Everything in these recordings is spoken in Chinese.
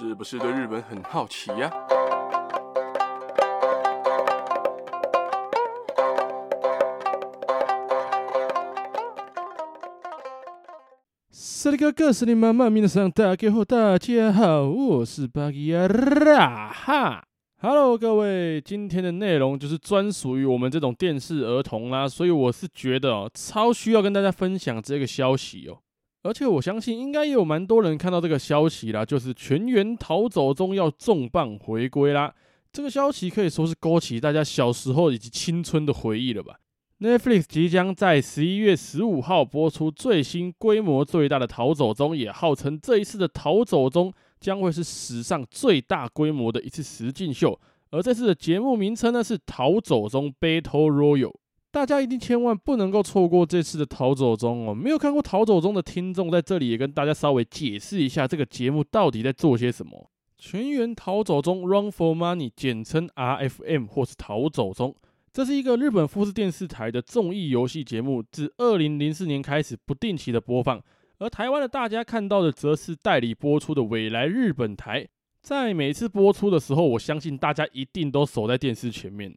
是不是对日本很好奇呀？萨利哥哥，斯里妈妈，咪的上大家好，大家好，我是巴基亚拉哈。Hello，各位，今天的内容就是专属于我们这种电视儿童啦，所以我是觉得哦，超需要跟大家分享这个消息哦。而且我相信应该也有蛮多人看到这个消息啦，就是全员逃走中要重磅回归啦。这个消息可以说是勾起大家小时候以及青春的回忆了吧。Netflix 即将在十一月十五号播出最新规模最大的逃走中，也号称这一次的逃走中。将会是史上最大规模的一次实境秀，而这次的节目名称呢是《逃走中 Battle Royal》，大家一定千万不能够错过这次的《逃走中》哦！没有看过《逃走中》的听众，在这里也跟大家稍微解释一下这个节目到底在做些什么。全员逃走中 （Run for Money），简称 RFM 或是逃走中，这是一个日本富士电视台的综艺游戏节目，自二零零四年开始不定期的播放。而台湾的大家看到的，则是代理播出的未来日本台。在每次播出的时候，我相信大家一定都守在电视前面。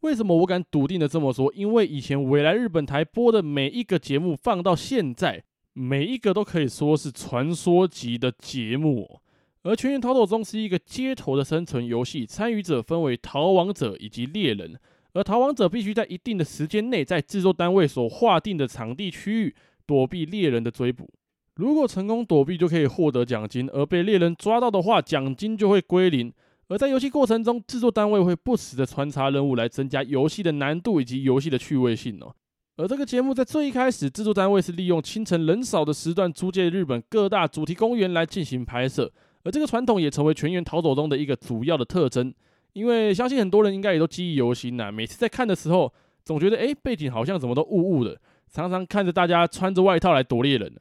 为什么我敢笃定的这么说？因为以前未来日本台播的每一个节目，放到现在，每一个都可以说是传说级的节目。而《全员逃走中》是一个街头的生存游戏，参与者分为逃亡者以及猎人。而逃亡者必须在一定的时间内，在制作单位所划定的场地区域，躲避猎人的追捕。如果成功躲避，就可以获得奖金；而被猎人抓到的话，奖金就会归零。而在游戏过程中，制作单位会不时的穿插任务来增加游戏的难度以及游戏的趣味性哦。而这个节目在最一开始，制作单位是利用清晨人少的时段，租借日本各大主题公园来进行拍摄。而这个传统也成为全员逃走中的一个主要的特征。因为相信很多人应该也都记忆犹新呐，每次在看的时候，总觉得诶，背景好像怎么都雾雾的，常常看着大家穿着外套来躲猎人。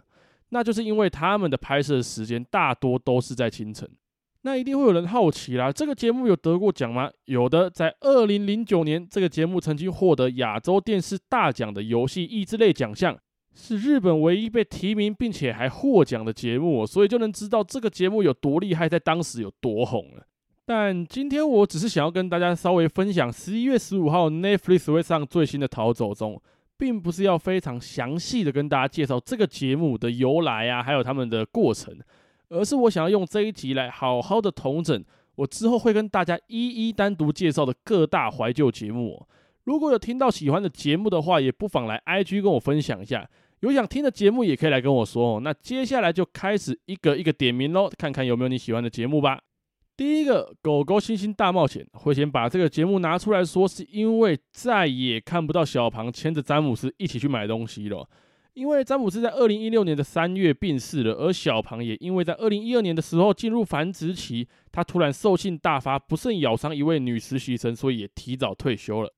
那就是因为他们的拍摄时间大多都是在清晨。那一定会有人好奇啦，这个节目有得过奖吗？有的，在二零零九年，这个节目曾经获得亚洲电视大奖的游戏益智类奖项，是日本唯一被提名并且还获奖的节目，所以就能知道这个节目有多厉害，在当时有多红了。但今天我只是想要跟大家稍微分享，十一月十五号 Netflix 会上最新的《逃走中》。并不是要非常详细的跟大家介绍这个节目的由来啊，还有他们的过程，而是我想要用这一集来好好的统整我之后会跟大家一一单独介绍的各大怀旧节目。如果有听到喜欢的节目的话，也不妨来 IG 跟我分享一下。有想听的节目也可以来跟我说哦。那接下来就开始一个一个点名喽，看看有没有你喜欢的节目吧。第一个狗狗星星大冒险会先把这个节目拿出来说，是因为再也看不到小庞牵着詹姆斯一起去买东西了。因为詹姆斯在二零一六年的三月病逝了，而小庞也因为在二零一二年的时候进入繁殖期，他突然兽性大发，不慎咬伤一位女实习生，所以也提早退休了。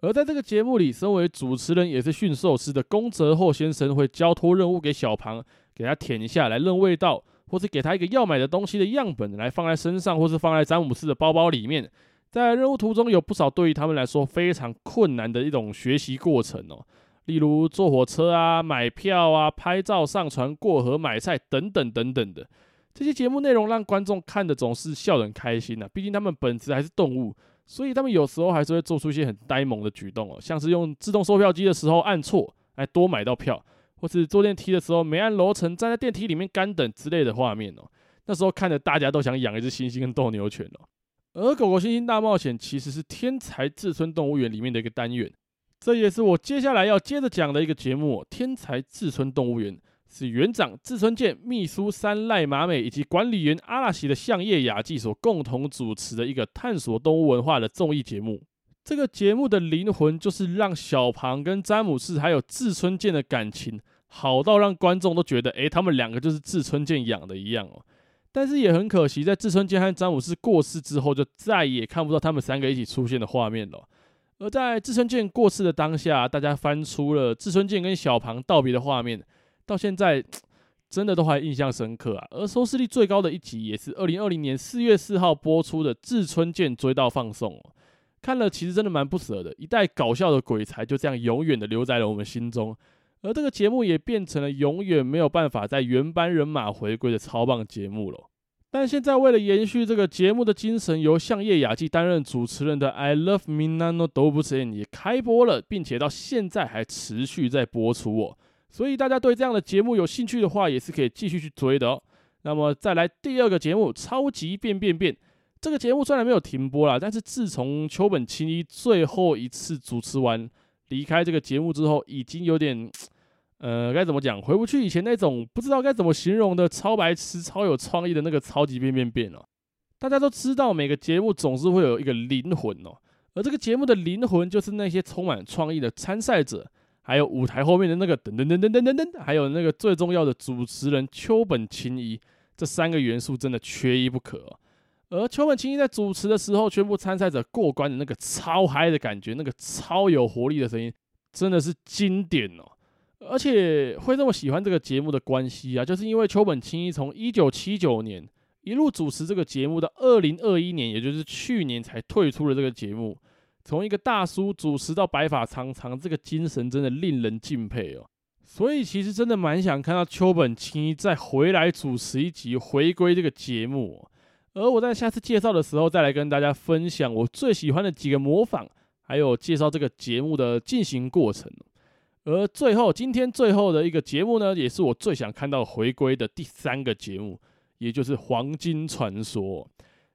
而在这个节目里，身为主持人也是驯兽师的宫泽厚先生会交托任务给小庞，给他舔一下来认味道。或是给他一个要买的东西的样本来放在身上，或是放在詹姆斯的包包里面。在任务途中，有不少对于他们来说非常困难的一种学习过程哦，例如坐火车啊、买票啊、拍照、上传、过河、买菜等等等等的。这些节目内容让观众看的总是笑得很开心呐，毕竟他们本质还是动物，所以他们有时候还是会做出一些很呆萌的举动哦，像是用自动售票机的时候按错，来多买到票。或是坐电梯的时候没按楼层，站在电梯里面干等之类的画面哦，那时候看着大家都想养一只猩猩跟斗牛犬哦。而狗狗猩猩大冒险其实是天才志村动物园里面的一个单元，这也是我接下来要接着讲的一个节目。天才志村动物园是园长志村健、秘书三赖麻美以及管理员阿拉西的相叶雅纪所共同主持的一个探索动物文化的综艺节目。这个节目的灵魂就是让小庞跟詹姆士还有志村健的感情好到让观众都觉得，诶，他们两个就是志村健养的一样哦。但是也很可惜，在志村健和詹姆士过世之后，就再也看不到他们三个一起出现的画面了。而在志村健过世的当下，大家翻出了志村健跟小庞道别的画面，到现在真的都还印象深刻啊。而收视率最高的一集，也是二零二零年四月四号播出的志村健追悼放送。看了其实真的蛮不舍的，一代搞笑的鬼才就这样永远的留在了我们心中，而这个节目也变成了永远没有办法在原班人马回归的超棒节目了。但现在为了延续这个节目的精神，由相叶雅纪担任主持人的《I Love Minano Doubutsu》也开播了，并且到现在还持续在播出哦。所以大家对这样的节目有兴趣的话，也是可以继续去追的哦。那么再来第二个节目《超级变变变》，这个节目虽然没有停播啦，但是自从秋本清一最后一次主持完离开这个节目之后，已经有点，呃，该怎么讲，回不去以前那种不知道该怎么形容的超白痴、超有创意的那个超级变变变了。大家都知道，每个节目总是会有一个灵魂哦，而这个节目的灵魂就是那些充满创意的参赛者。还有舞台后面的那个噔噔噔噔噔噔噔，还有那个最重要的主持人秋本清一，这三个元素真的缺一不可。而秋本清一在主持的时候，全部参赛者过关的那个超嗨的感觉，那个超有活力的声音，真的是经典哦。而且会这么喜欢这个节目的关系啊，就是因为秋本清一从一九七九年一路主持这个节目到二零二一年，也就是去年才退出了这个节目。从一个大叔主持到白发苍苍，这个精神真的令人敬佩哦。所以其实真的蛮想看到秋本清一再回来主持一集，回归这个节目。而我在下次介绍的时候，再来跟大家分享我最喜欢的几个模仿，还有介绍这个节目的进行过程。而最后，今天最后的一个节目呢，也是我最想看到回归的第三个节目，也就是《黄金传说》。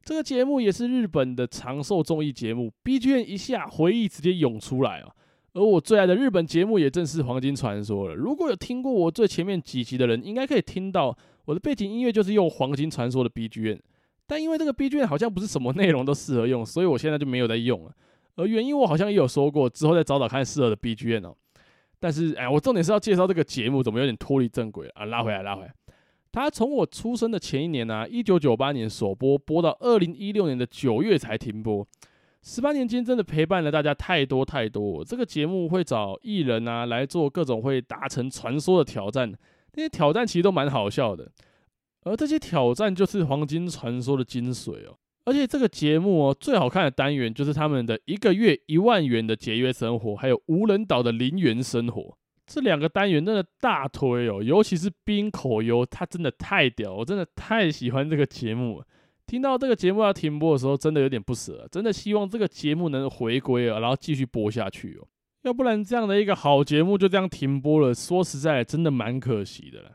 这个节目也是日本的长寿综艺节目，BGM 一下，回忆直接涌出来啊！而我最爱的日本节目也正是《黄金传说》了。如果有听过我最前面几集的人，应该可以听到我的背景音乐就是用《黄金传说》的 BGM，但因为这个 BGM 好像不是什么内容都适合用，所以我现在就没有在用了。而原因我好像也有说过，之后再找找看适合的 BGM 哦。但是哎，我重点是要介绍这个节目，怎么有点脱离正轨啊？拉回来，拉回来。他从我出生的前一年呢、啊，一九九八年首播，播到二零一六年的九月才停播。十八年间真的陪伴了大家太多太多。这个节目会找艺人啊来做各种会达成传说的挑战，那些挑战其实都蛮好笑的。而这些挑战就是黄金传说的精髓哦。而且这个节目哦，最好看的单元就是他们的一个月一万元的节约生活，还有无人岛的零元生活。这两个单元真的大推哦，尤其是冰口优，他真的太屌，我真的太喜欢这个节目了。听到这个节目要停播的时候，真的有点不舍，真的希望这个节目能回归啊，然后继续播下去哦。要不然这样的一个好节目就这样停播了，说实在真的蛮可惜的了。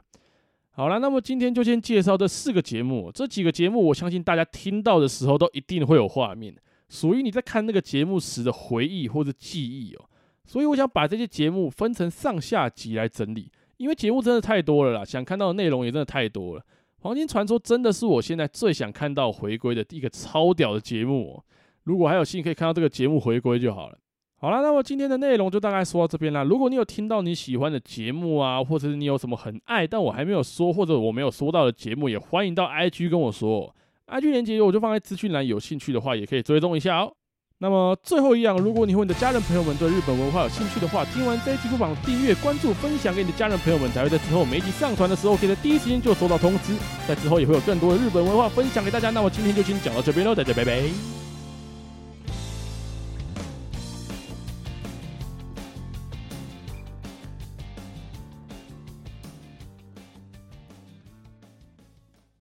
好了，那么今天就先介绍这四个节目，这几个节目我相信大家听到的时候都一定会有画面，属于你在看那个节目时的回忆或者记忆哦。所以我想把这些节目分成上下集来整理，因为节目真的太多了啦，想看到的内容也真的太多了。黄金传说真的是我现在最想看到回归的一个超屌的节目喔。如果还有幸可以看到这个节目回归就好了。好啦，那么今天的内容就大概说到这边啦。如果你有听到你喜欢的节目啊，或者是你有什么很爱但我还没有说或者我没有说到的节目，也欢迎到 IG 跟我说。IG 连结我就放在资讯栏，有兴趣的话也可以追踪一下哦。那么最后一样，如果你和你的家人朋友们对日本文化有兴趣的话，听完这一期不妨订阅、关注、分享给你的家人朋友们，才会在之后每一集上传的时候，可以在第一时间就收到通知。在之后也会有更多的日本文化分享给大家。那我今天就先讲到这边喽，大家拜拜。